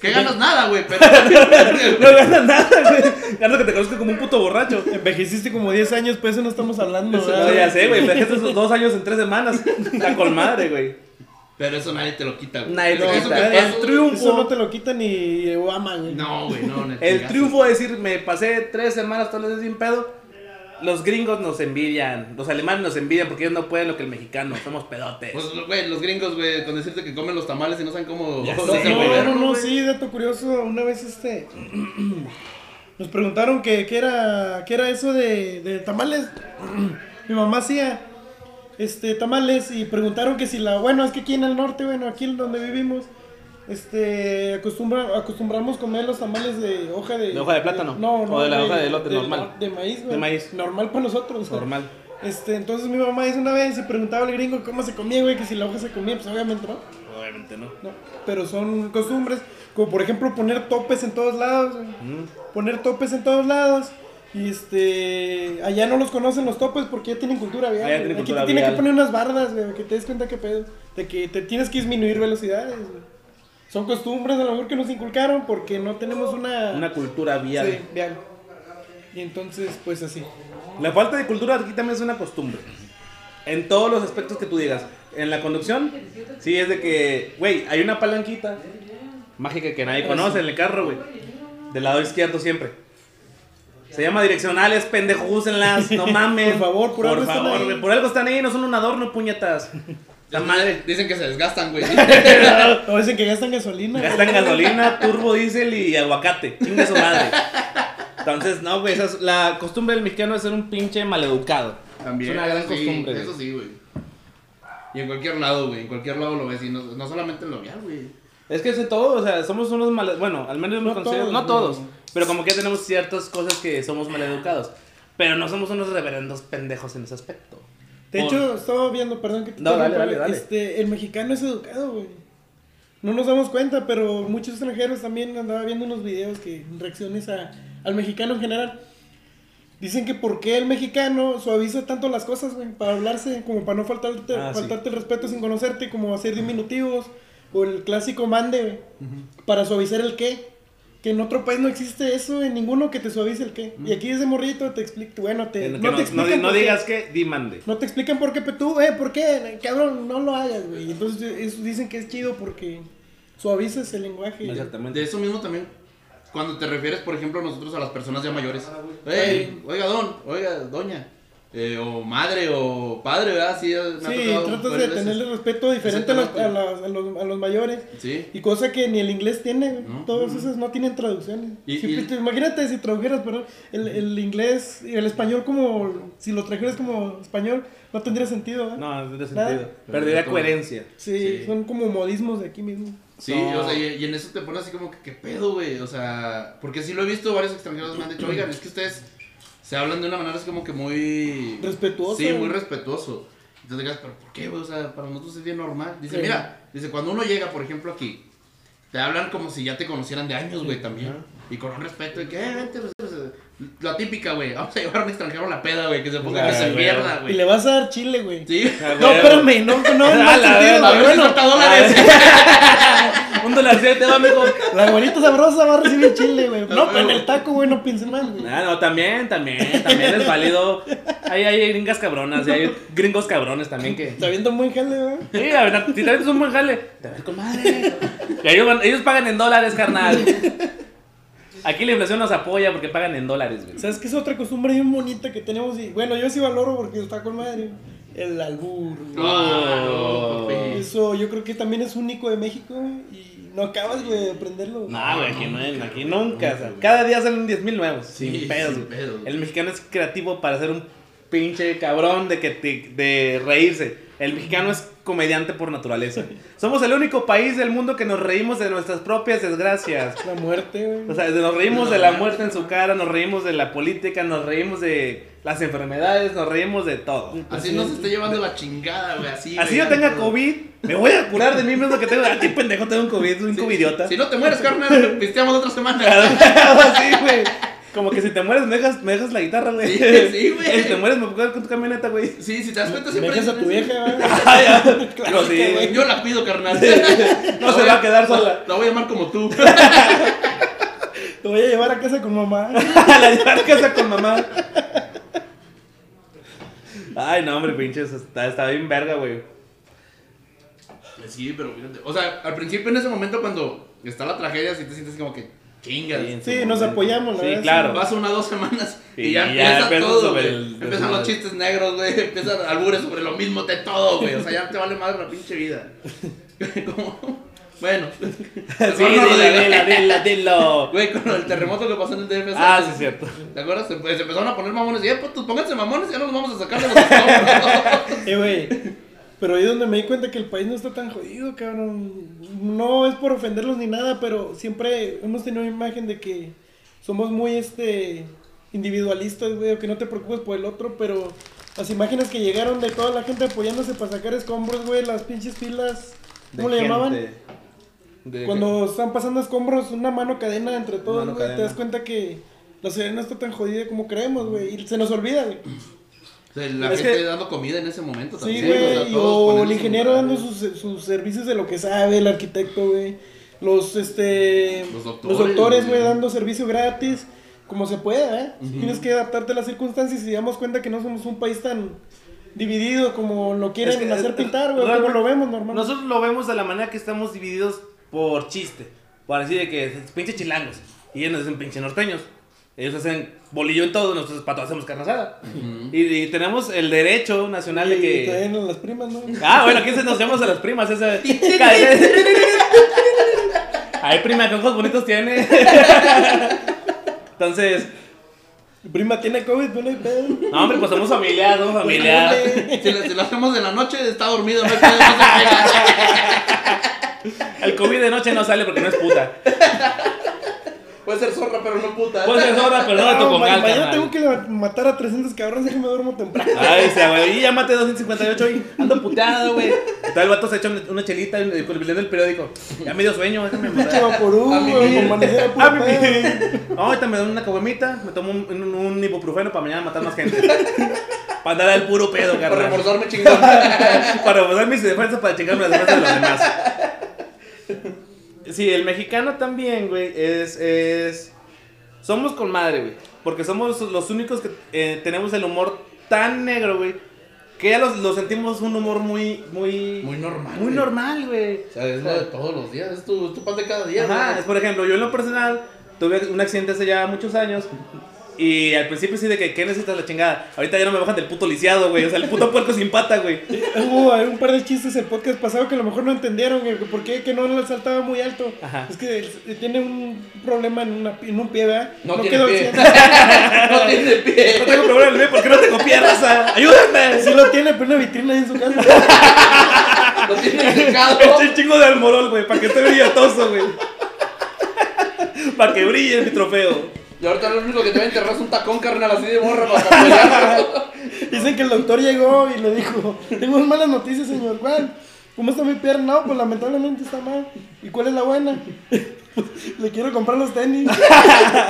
Que ganas nada, güey, pero. No ganas nada, güey. Ganas que te conozco como un puto borracho. Envejeciste como 10 años, pues eso no estamos hablando. No, ¿verdad? ya sé, güey. Envejeces esos dos años en tres semanas. La con madre, güey. Pero eso nadie te lo quita, güey. Nadie Eso lo quita. El güey. triunfo. Eso no te lo quita ni Obama, güey. No, güey, no. no, El triunfo de decir, me pasé tres semanas todos los días sin pedo. Los gringos nos envidian. Los alemanes nos envidian porque ellos no pueden lo que el mexicano. Somos pedotes. Pues, güey, los gringos, güey, con decirte que comen los tamales y no saben cómo. Ya sé, No, no, no, sí, dato curioso, una vez este nos preguntaron que, que era que era eso de, de tamales. Mi mamá hacía este tamales y preguntaron que si la, bueno, es que aquí en el norte, bueno, aquí en donde vivimos, este acostumbra, acostumbramos comer los tamales de hoja de ¿De hoja de plátano? no, ¿O no, de la hoja de elote normal? De maíz, güey. De maíz. Normal para nosotros. Normal. Este, entonces mi mamá hizo una vez y preguntaba al gringo cómo se comía, güey, que si la hoja se comía, pues obviamente no. Obviamente no. No, pero son costumbres, como por ejemplo poner topes en todos lados, güey. Mm. poner topes en todos lados. Y este, allá no los conocen los topes porque ya tienen cultura vial. Allá tienen Aquí cultura te tienen que poner unas bardas, güey, que te des cuenta que pedo, de que te tienes que disminuir velocidades, güey. Son costumbres a lo mejor que nos inculcaron porque no tenemos una, Una cultura vial. Sí, vial. Y entonces, pues así. La falta de cultura aquí también es una costumbre. En todos los aspectos que tú digas. En la conducción, sí es de que, güey, hay una palanquita mágica que nadie conoce en el carro, güey. Del lado izquierdo siempre. Se llama direccionales, pendejo, úsenlas, no mames. Por favor, por algo están favor, ahí. güey, Por algo están ahí, no son un adorno, puñetas. La madre. Dicen que se desgastan, güey. O dicen que gastan gasolina. Gastan gasolina, turbo, diésel y aguacate. Chingue su madre. Entonces, no, güey, esa es la costumbre del mexicano es ser un pinche maleducado. También. Es una gran sí, costumbre. güey. Eso sí, güey. Y en cualquier lado, güey. En cualquier lado lo ves. Y no, no solamente en lo vial, güey. Es que es de todo, o sea, somos unos mal... Bueno, al menos No me considero- todos, no todos, pero como que ya tenemos ciertas cosas que somos maleducados. Pero no somos unos reverendos pendejos en ese aspecto. De Por- hecho, estaba viendo, perdón que te No, dale, dale, güey, dale. Este, el mexicano es educado, güey. No nos damos cuenta, pero muchos extranjeros también andaba viendo unos videos que reacciones a, al mexicano en general. Dicen que por qué el mexicano suaviza tanto las cosas, güey, para hablarse, como para no faltarte, Ah, sí. faltarte el respeto sin conocerte, como hacer diminutivos, o el clásico mande, güey, para suavizar el qué. Que en otro país no existe eso, en ninguno que te suavice el qué. Y aquí desde morrito te explico, bueno, te, no, no, te no- explican digas que dimande. No te explican por qué, pero tú, eh, ¿por qué? Cabrón, no lo hagas, güey. Entonces eso dicen que es chido porque suavizas el lenguaje. Exactamente. De eso mismo también. Cuando te refieres, por ejemplo, nosotros a las personas ya mayores. Ey, oiga, don, oiga, doña. Eh, o madre o padre, ¿verdad? Sí, me tratas de veces. tenerle respeto diferente a los, a, los, a los mayores. Sí. Y cosa que ni el inglés tiene. No. Todos esos no tienen traducciones. Y- Si- y- te- imagínate si tradujeras, perdón, el, el inglés y el español como, si lo trajeras como español, no tendría sentido, ¿eh? No, no Nada. sentido. Perdería Pero- coherencia. Sí, Sí. son como modismos de aquí mismo. Sí, No. o sea, y, y en eso te pones así como que, ¿qué pedo, güey? O sea, porque sí lo he visto, varios extranjeros me han dicho, oigan, es que ustedes se hablan de una manera así como que muy... Respetuoso. Sí, muy respetuoso. Entonces digas, ¿pero por qué, güey? O sea, para nosotros es bien normal. Dice, Sí. mira, dice, cuando uno llega, por ejemplo, aquí, te hablan como si ya te conocieran de años, güey, también. Y con un respeto de que, eh, vente, pues, la típica, güey, vamos a llevar a un extranjero a la peda, güey, que se ponga Ah, que se güey. pierda, Y güey. le vas a dar chile, güey. Sí. Ah, No, güey. espérame, no, no, mal la sentido, verga, A güey. ver si Bueno, suelta dólares. Un dolarcito te va, amigo. la güerita sabrosa va a recibir chile, güey. No, pero en el taco, güey, no piensen mal, güey. Ah, no, también, también, también es válido. Hay, hay gringas cabronas y hay gringos cabrones también que. Se avienta un buen jale, güey. Sí, a ver, si te metes un buen jale, te ves con madre. Y ellos, ellos pagan en dólares, carnal. Aquí la inflación nos apoya porque pagan en dólares, güey. ¿Sabes qué es otra costumbre bien bonita que tenemos? Y bueno, yo sí valoro porque está con madre. El albur. Ah, papi. Eso yo creo que también es único de México. Y no acabas, güey, de aprenderlo. No, güey, aquí, no, aquí nunca. o sea, cada día salen 10 mil nuevos. Sí, sin pedos. sin pedos. El mexicano es creativo para ser un pinche cabrón de que te- de reírse. El mexicano es comediante por naturaleza. Somos el único país del mundo que nos reímos de nuestras propias desgracias. La muerte, güey. O sea, nos reímos de la muerte en su cara, nos reímos de la política, nos reímos de las enfermedades, nos reímos de todo. Así nos está llevando la chingada, güey, así. Así yo tenga COVID, me voy a curar de mí mismo que tengo. Aquí pendejo tengo un COVID, un Sí, covidiota. Si no te mueres, carnal, pisteamos otra semana. sí, güey. Como que si te mueres, me dejas, me dejas la guitarra, güey. Sí, sí, güey. Si te mueres, me puedo con tu camioneta, güey. Sí, si te das cuenta, Me siempre. dejas a tu vieja, güey. Ah, ya. Claro Digo, sí, güey. Yo la pido, carnal. No se va a quedar sola. La voy a llamar como tú. Te voy a llevar a casa con mamá. A la llevar a casa con mamá. Ay, no, hombre, pinches. Está, está bien verga, güey. Sí, pero fíjate. O sea, al principio en ese momento cuando está la tragedia, sí te sientes como que chingas. Sí, Sí, nos apoyamos, la Sí, verdad, claro. Pasa una dos semanas Sí, y ya, y ya empieza todo, sobre güey. el Empiezan los chistes negros, güey. Empiezan albures sobre lo mismo de todo, güey. O sea, ya te vale madre la pinche vida. Como... Bueno. Sí, dilo, dilo, dilo, dilo. Güey, con el terremoto que pasó en el DF. Ah, sí, es cierto. ¿Te acuerdas? Se, pues, se empezaron a poner mamones y, eh, pues pónganse mamones y ya nos vamos a sacar de los. Eh, güey. Pero ahí es donde me di cuenta que el país no está tan jodido, cabrón. No es por ofenderlos ni nada, pero siempre hemos tenido una imagen de que somos muy este individualistas, güey, o que no te preocupes por el otro, pero las imágenes que llegaron de toda la gente apoyándose para sacar escombros, güey, las pinches filas, ¿cómo le llamaban? De- Cuando están pasando escombros, una mano cadena entre todos, güey, te das cuenta que la ciudad no está tan jodida como creemos, güey, y se nos olvida, güey. Sea, la Es gente que- dando comida en ese momento Sí, también. güey, o sea, el ingeniero dando sus, sus servicios de lo que sabe, el arquitecto, güey. Los, este, Los los doctores, güey, dando servicio gratis, como se pueda, ¿eh? Tienes que adaptarte a las circunstancias y damos cuenta que no somos un país tan dividido como lo quieren Es que, hacer eh, pintar, güey, como lo vemos normalmente. Nosotros lo vemos de la manera que estamos divididos por chiste. Por así de que pinche chilangos. Y ellos nos dicen pinche norteños. Ellos hacen bolillo en todo, nosotros para todo hacemos carne asada. y, y tenemos el derecho nacional de que. traen a las primas, ¿no? Ah, bueno, aquí se nos llamamos a las primas. Esa... Ay, prima, qué ojos bonitos tiene. Entonces, Prima tiene COVID, no hay pedo. no, hombre, pues somos familia, somos familia. Si lo, si lo hacemos en la noche, está dormido, no hay pedo, no se pega. El COVID de noche no sale porque no es puta. Puede ser zorra, pero no puta. Puede ser zorra, pero no de tu No, ma- congal, mañana tengo que matar a 300 cabrones, déjame duermo temprano. Ay, se güey, y ya maté 258 y ando puteado, güey. Está el vato se echa una- chelita con el del periódico. Ya me dio sueño, déjame matar. A amanecer a. No, ahorita me dan una caguamita, me tomo un, un, un ibuprofeno para mañana matar más gente. Para andar al puro pedo, Para carnal. reforzarme chingón. Para reforzar mis defensas para chingarme las defensas de los demás. Sí, el mexicano también, güey, es, es... Somos con madre, güey. Porque somos los únicos que eh, tenemos el humor tan negro, güey. Que ya lo, lo sentimos un humor muy, muy... Muy normal. Muy güey. normal, güey. O sea, es lo de todos los días, es tu, es tu pan de cada día, Ajá, güey. es, por ejemplo, yo en lo personal tuve un accidente hace ya muchos años Y al principio sí de que, ¿qué necesitas la chingada? Ahorita ya no me bajan del puto lisiado, güey. O sea, el puto puerco sin pata, güey. Hubo un par de chistes el podcast pasado que a lo mejor no entendieron, güey, por qué que no le saltaba muy alto. Ajá. Es que eh, tiene un problema en, una, en un pie, ¿verdad? No tiene quedó pie. no tiene pie. No tengo problema en el mío, ¿por qué no te copié, raza? ¡Ayúdenme! 100. Sí lo tiene, pero una vitrina ahí en su casa. Lo tiene secado. Eché un chingo de almorol, güey, para que esté brillatoso, güey. para que brille mi trofeo. Y ahorita lo único que te va a enterrar es un tacón carnal así de morra para. Dicen que el doctor llegó y le dijo, tengo malas noticias, señor Juan. ¿Cómo está mi pierna? No, pues lamentablemente está mal. ¿Y cuál es la buena? Le quiero comprar los tenis.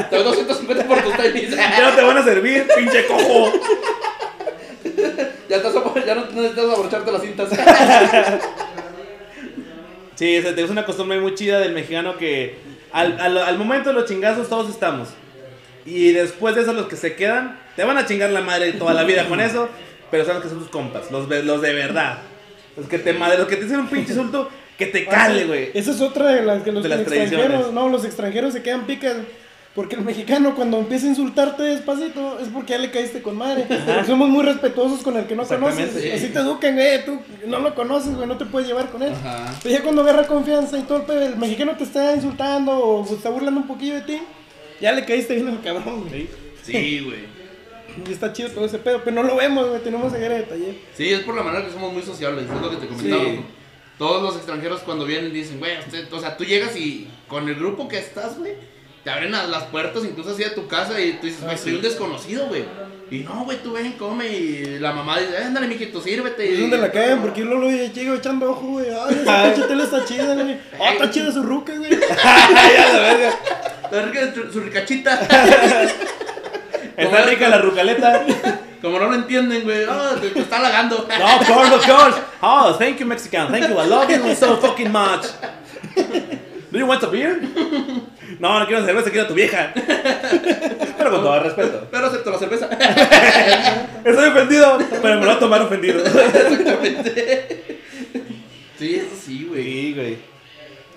Te doy 250 por tus tenis. Ya no te van a servir, pinche cojo. Ya, estás, ya no necesitas abrocharte las cintas. Sí, es, es una costumbre muy chida del mexicano que al, al, al momento de los chingazos todos estamos. Y después de eso los que se quedan, te van a chingar la madre toda la vida con eso, pero sabes que son tus compas, los, los de verdad. Los que te madre, los que te dicen un pinche insulto que te cale, güey. Esa es otra de las que los De las extranjeros, no, los extranjeros se quedan picas. Porque el mexicano cuando empieza a insultarte despacito es porque ya le caíste con madre. Somos muy respetuosos con el que no conoces. Así te educan, güey, tú no lo conoces, güey, no te puedes llevar con él. Ajá. Pero ya cuando agarra confianza y todo el mexicano te está insultando o se está burlando un poquillo de ti, ya le caíste bien al cabrón, güey. Sí, güey. Y está chido todo ese pedo, pero no lo vemos, güey, tenemos que ir de taller. Sí, es por la manera que somos muy sociables, es lo que te comentaba. Sí. Todos los extranjeros cuando vienen dicen, güey, usted, o sea, tú llegas y con el grupo que estás, güey, te abren a- las puertas incluso así de tu casa y tú dices, güey, soy un desconocido, güey. Y no, güey, tú ven, come y la mamá dice, "Eh, ándale, mijito, sírvete. Y- donde la caen, porque yo luego llego echando ojo, güey. Ay, esa pinche tele está chida, güey. Ah, está chida su ruca, güey. ya la verga. La rica- su, ricachita. Está rica la rucaleta. Como no lo entienden, güey, te, te está halagando. No, of course, of course. Oh, thank you, Mexican. Thank you. I love you so fucking much. Do you want a beer? No, no quiero cerveza, quiero a tu vieja. Pero con todo respeto. Pero acepto la cerveza. Estoy ofendido, pero me lo voy a tomar ofendido. Sí, eso sí, güey. Sí, güey.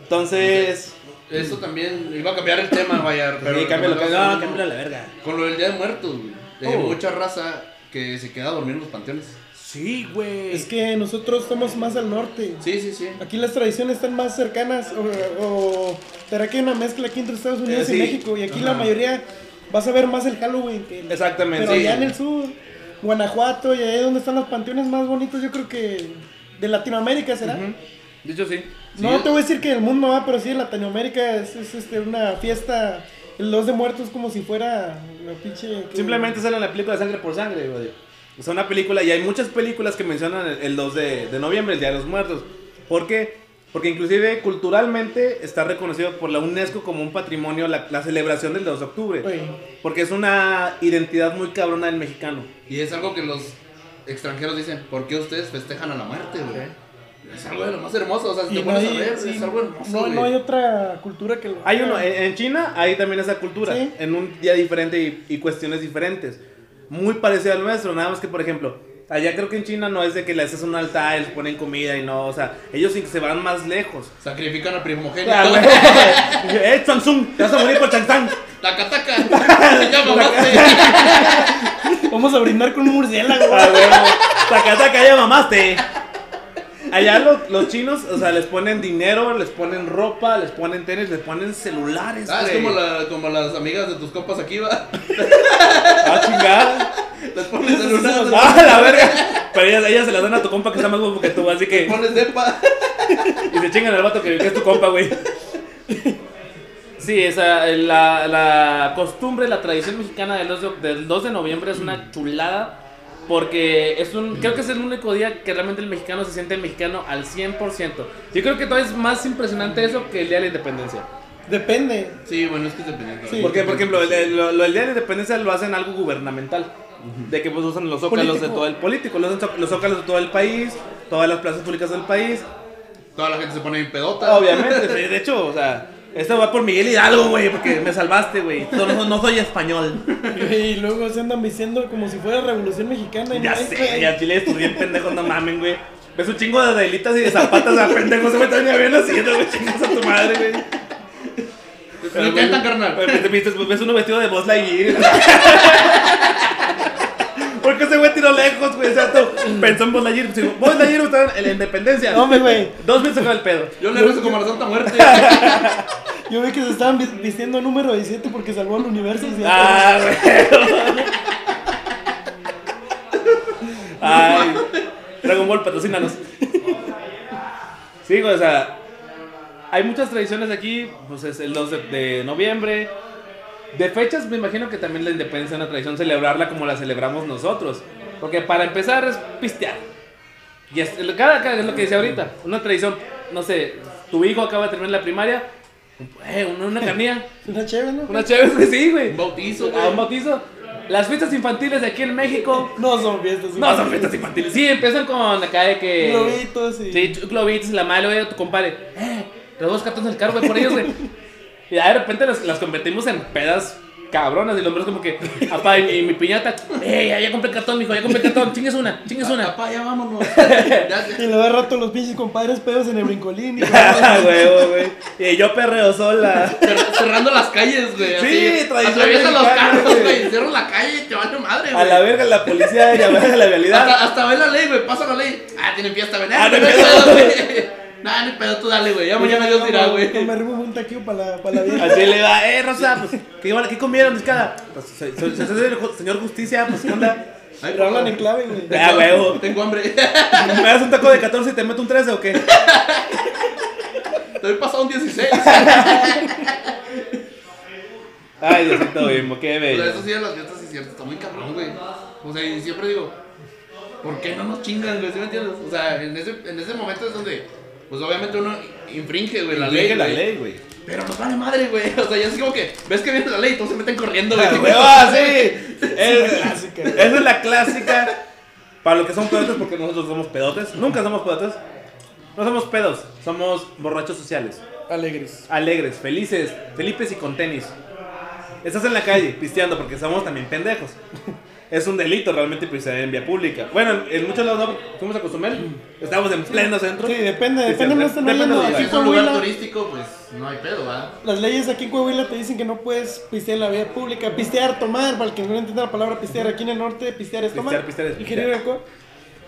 Entonces. Eso también iba a cambiar el tema, vaya. Pero Sí, cámbialo, cámbialo. No, cámbialo a la verga. Con lo del Día de Muertos, güey. Hay Oh. mucha raza que se queda a dormir en los panteones. Sí, güey. Es que nosotros estamos más al norte. Sí, sí, sí. Aquí las tradiciones están más cercanas. O, o será que hay una mezcla aquí entre Estados Unidos Eh, y. México. Y aquí la mayoría vas a ver más el Halloween que el- Exactamente. Pero sí. allá en el sur, Guanajuato, y ahí donde están los panteones más bonitos, yo creo que de Latinoamérica será. Ujú. De hecho, sí. No Sí. te voy a decir que el mundo va, pero sí en Latinoamérica es, es, este, una fiesta. El 2 de muertos como si fuera la pinche. que- Simplemente sale en la película de Sangre por Sangre, güey. O sea, una película, y hay muchas películas que mencionan el, el 2 de, de noviembre, el Día de los Muertos. ¿Por qué? Porque inclusive culturalmente está reconocido por la UNESCO como un patrimonio la, la celebración del 2 de octubre. Porque es una identidad muy cabrona del mexicano. Y es algo que los extranjeros dicen, ¿por qué ustedes festejan a la muerte, güey? Es algo de lo más hermoso, o sea, si Y te no pones a hay, ver, sí, es algo hermoso, no, güey. no hay otra cultura que lo. Hay uno, en, China hay también esa cultura, Sí. en un día diferente y, y cuestiones diferentes. Muy parecido al nuestro, nada más que, por ejemplo, allá creo que en China no es de que le haces un altar y les ponen comida y no, o sea, ellos sí que se van más lejos. Sacrifican al primogénito. Ah, güey. eh, Chansung, te vas a morir por Chansung. Taca, taca. ya mamaste. Vamos a brindar con un murciélago. Ah. Taca, taca, ya mamaste. Allá los, los chinos, o sea, les ponen dinero, les ponen ropa, les ponen tenis, les ponen celulares. Ah, es güey. como, la, como las amigas de tus compas aquí, va. Ah, chingada. Les pones celular, Ah, la verga. Pero ellas, ellas se las dan a tu compa que está más guapo que tú, así les que. pones depa. Y se chingan al vato que, que es tu compa, güey. Sí, esa, la, la costumbre, la tradición mexicana del 2, de, del 2 de noviembre es una chulada. Porque es un, creo que es el único día que realmente el mexicano se siente mexicano al 100%. Yo creo que todavía es más impresionante eso que el día de la independencia. Depende. Sí, bueno, es que es dependiendo. Sí. Porque, por ejemplo, el, el- lo, lo del día de la independencia lo hacen algo gubernamental. De que pues usan los zócalos Político. de todo el político, los, los zócalos de todo el país, todas las plazas públicas del país. Toda la gente se pone bien pedota. Obviamente, de de hecho, o sea, esto va por Miguel Hidalgo, güey, porque me salvaste, güey. No, no- no soy español. Y luego se andan diciendo como si fuera revolución mexicana. y Ya no sé, güey. ya chile estudié en pendejos, no mamen, güey. Ves un chingo de delitas y de zapatas a pendejos, se me están bien haciendo, güey, chingos a tu madre, güey. Lo intentan, carnal. Ves uno vestido de Buzz Lightyear. Porque ese güey tiró lejos, güey. O sea, tú pensó en Buzz pues, digo, Buzz Lightyear está en la independencia. No, güey. Dos meses con el pedo. Yo le rezo como a la Santa Muerte. Yo vi que se estaban vi- vistiendo número 17 porque salvó al universo. se- Ah, güey. Ay, Dragon Ball, patrocínanos. Sí, güey, o sea, hay muchas tradiciones aquí, pues es el 2 de, de noviembre. De fechas, me imagino que también la independencia es una tradición celebrarla como la celebramos nosotros. Porque para empezar es pistear. Y es, cada, cada- es lo que dice ahorita, una tradición, no sé, tu hijo acaba de terminar la primaria, eh, una, una carnilla, Una chévere, ¿no? una chévere, sí, güey. Un bautizo, A un güey. bautizo. Las fiestas infantiles de aquí en México. No son fiestas. No son fiestas infantiles. Sí, empiezan con acá de que. Globitos y... Sí, globitos, la madre, güey, tu compadre. Eh, los dos cartones del carro, güey, por ellos, güey. Y de repente las, las convertimos en pedas cabronas. Y los hombres como que, apá, y, mi- mi piñata. Eh, ya, ya compré cartón, mijo, ya compré cartón. Chingues una, chingues una. Papá, ya vámonos. Y luego de rato los pinches compadres pedos en el brincolín. Y Ah, güey, güey. Y yo perreo sola. Cerra- Cerrando las calles, güey. Sí, tradición Atraviesan los carros, güey. Cierran la calle y te vale madre, A güey. la verga la policía y a ver la realidad. Hasta, hasta ve la ley, güey. Pasa la ley. Ah, tienen fiesta, güey. Ah, Ah, no Nah, no hay pedo, tú dale, güey. Ya mañana Dios dirá, güey. Me arrimo un taquillo para la, para la vieja. Así le va, eh, Rosa, pues, ¿qué, qué comieron? Discada? Pues, soy, soy- soy- soy el señor Justicia, pues, ¿qué onda? Ay, Pero hablan en clave, güey. Ah, huevo. Tengo hambre. ¿Me das un taco de 14 y te meto un 13 o qué? Te voy pasado un 16. Ay, Diosito mismo, qué Pero bello. eso sí de las fiestas sí es cierto. Está muy cabrón, güey. O sea, y siempre digo, ¿por qué no nos chingan, güey? ¿Sí me entiendes? O sea, en ese, en ese momento es donde, pues obviamente uno infringe, güey, la ley. Infringe la ley, güey. Pero nos vale madre, güey. O sea, ya es como que ves que viene la ley y todos se meten corriendo, güey. Ah, ah, sí. Es, clásica. esa es la clásica. Para los que son pedotes, porque nosotros somos pedotes. Nunca somos pedotes. No somos pedos, somos borrachos sociales. Alegres. Alegres, felices, felipes y con tenis. Estás en la calle pisteando porque somos también pendejos. Es un delito realmente pistear en vía pública. Bueno, en muchos lados no, fuimos a Cozumel, estábamos en pleno centro. Sí, depende, depende de dónde Si es un lugar turístico, pues no hay pedo, ¿va? las leyes aquí en Coahuila te dicen que no puedes pistear en la vía pública. Pistear, tomar, para el que no entienda la palabra pistear, aquí en el norte pistear es tomar. Pistear, pistear es pistear.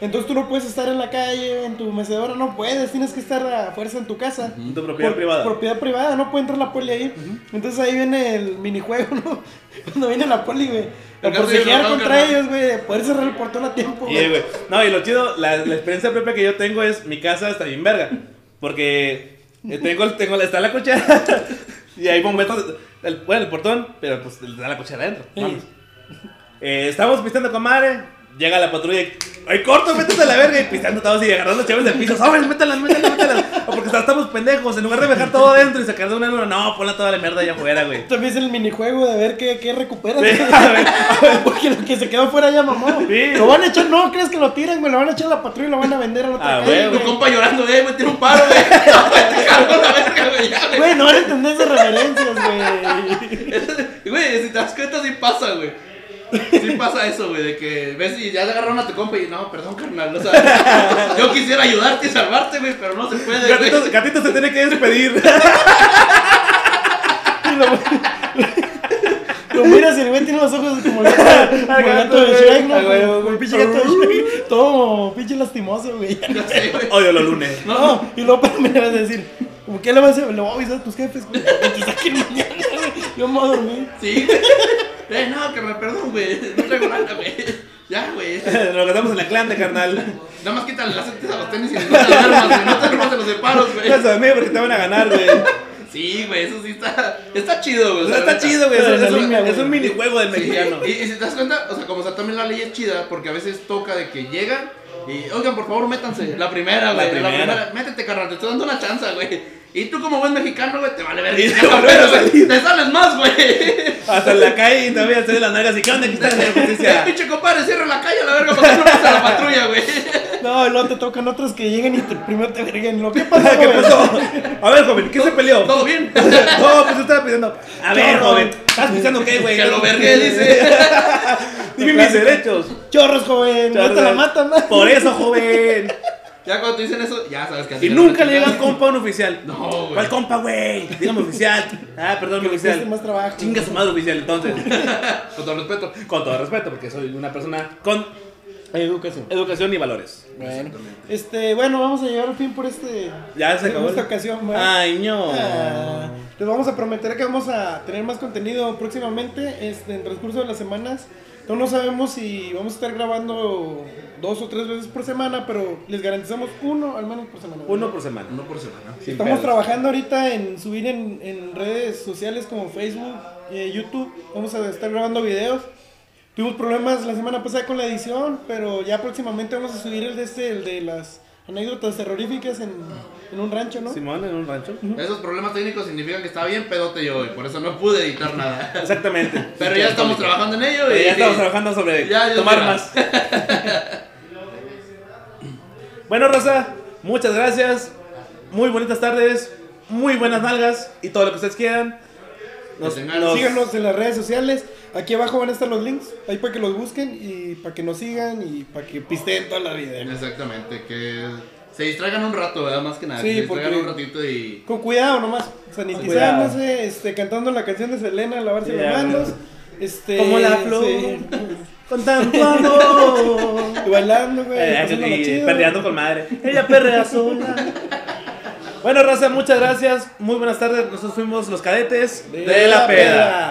Entonces tú no puedes estar en la calle, en tu mecedora, no puedes, tienes que estar a fuerza en tu casa. En tu propiedad Por- privada. Propiedad privada, no puede entrar la poli ahí. Entonces ahí viene el minijuego, ¿no? Cuando viene la poli, güey. A forcejear contra ellos, güey. Poder cerrar el portón a tiempo, güey. no, y lo chido, la, la experiencia propia que yo tengo es mi casa está bien verga. Porque eh, tengo, tengo, está la cochera y hay momentos, el, bueno, el portón, pero pues está la cochera adentro. Sí. mames. Eh, estamos pisteando con madre, llega la patrulla y, ¡ay, corto, métete a la verga! Y pisteando todos y agarrando chaves del piso, ¡sabes, mételas, mételas, mételas! O porque estamos pendejos, en lugar de dejar todo adentro y sacar de una en una, no, ponla toda la mierda allá afuera, güey. También es el minijuego de ver qué, qué recuperas. Sí, a ver, Porque lo que se quedó fuera ya mamó. Sí. Lo van a echar, no, crees que lo tiran, güey. Lo van a echar a la patrulla y lo van a vender a la otra Ah, calle, güey, Tu compa llorando, eh, me tira un paro, güey. La verga, güey. ya, güey. Güey, no van a entender esas referencias, güey. Güey, si te das cuenta, sí pasa, güey. Sí pasa eso, güey, de que ves y ya te agarraron a tu compa y no, perdón, carnal. O sea, yo quisiera ayudarte y salvarte, güey, pero no se puede, Gatito, güey. gatito se tiene que despedir. Y lo, lo miras y el güey tiene los ojos como el gato, como el gato de Shrek, ¿no? Güey, Como güey. el pinche gato de Shrek. Todo pinche lastimoso, güey. Ya sé, güey. Odio los lunes. No, y luego para me le vas a decir, ¿cómo qué le vas a decir? Le voy a avisar a tus jefes, güey, que te saquen mañana, güey. Yo me voy a dormir. Sí, güey. Eh, no, carnal, perdón, güey. No traigo lana, güey. Ya, güey. Nos quedamos en la clan de carnal. Nada más quítale las setas a los tenis y no te duermas, güey. No te duermas de los separos, güey. Eso de mí porque te van a ganar, güey. Sí, güey, eso sí está. Está chido, güey. O sea, está chido, güey. Es, la es es güey. un minijuego del Sí, mexicano. Y, y si te das cuenta, o sea, como sea, también la ley es chida, porque a veces toca de que llegan y, oigan, por favor, métanse. La primera, güey. La primera. primera. Métete, carnal, te estoy dando una chance, güey. Y tú, como buen mexicano, güey, te vale ver. Y Te, a salir. te sales más, güey. Hasta en la calle y se de las nalgas y ¿qué onda? Aquí está la justicia. pinche compadre, cierra la calle a la verga para que no pase la patrulla, güey. No, y luego te tocan otros que llegan y te, primero te verguen. Lo que pasa, ¿Qué pasó? A ver, joven, ¿qué se peleó? ¿Todo bien? No, pues yo estaba pidiendo. A ver, Chorro. joven, ¿estás pensando qué, güey? Que lo vergué, dice. Dime mis derechos. Chorros, joven. No te la matan, ¿no? Por eso, joven. Ya cuando te dicen eso, ya sabes que así Y nunca le llega chingar. compa a un oficial. No, güey. ¿Cuál compa, güey? Dígame oficial. Ah, perdón, le oficial. más trabajo. Chinga su madre oficial, entonces. Con todo respeto. Con todo respeto, porque soy una persona con Educación. educación y valores. Bueno, este, bueno, vamos a llegar al fin por este. Ya se acabó. esta el- ocasión, ¿verdad? Ay, no. Ah, les vamos a prometer que vamos a tener más contenido próximamente, este, en el transcurso de las semanas. No no sabemos si vamos a estar grabando dos o tres veces por semana, pero les garantizamos uno al menos por semana. Uno por semana. Uno por semana. Sin Estamos pedos. trabajando ahorita en subir en, en redes sociales como Facebook, eh, YouTube. Vamos a estar grabando videos. Tuvimos problemas la semana pasada con la edición, pero ya próximamente vamos a subir el de este, el de las anécdotas terroríficas en, en un rancho, ¿no? Simón en un rancho. Esos problemas técnicos significan que está bien pedote yo, y por eso no pude editar nada. Exactamente. Pero ya estamos trabajando en ello. Y ya estamos trabajando sobre Ya, tomar será. más. bueno, Rosa, muchas gracias. Muy bonitas tardes, muy buenas nalgas y todo lo que ustedes quieran. Nos, nos- Síganos en las redes sociales. Aquí abajo van a estar los links. Ahí para que los busquen y para que nos sigan y para que pisteen toda la vida. Exactamente, que se distraigan un rato, ¿verdad? Más que nada. Sí, se distraigan un ratito y. Con cuidado nomás, sanitizándose, este, cantando la canción de Selena, lavarse Ya. las manos. Este, Como la flor. sí. Con tanto amor. Y bailando, güey. Eh, y perreando con madre. Ella perrea sola. Bueno, Rosa, muchas gracias. Muy buenas tardes. Nosotros fuimos los cadetes de, la peda. peda.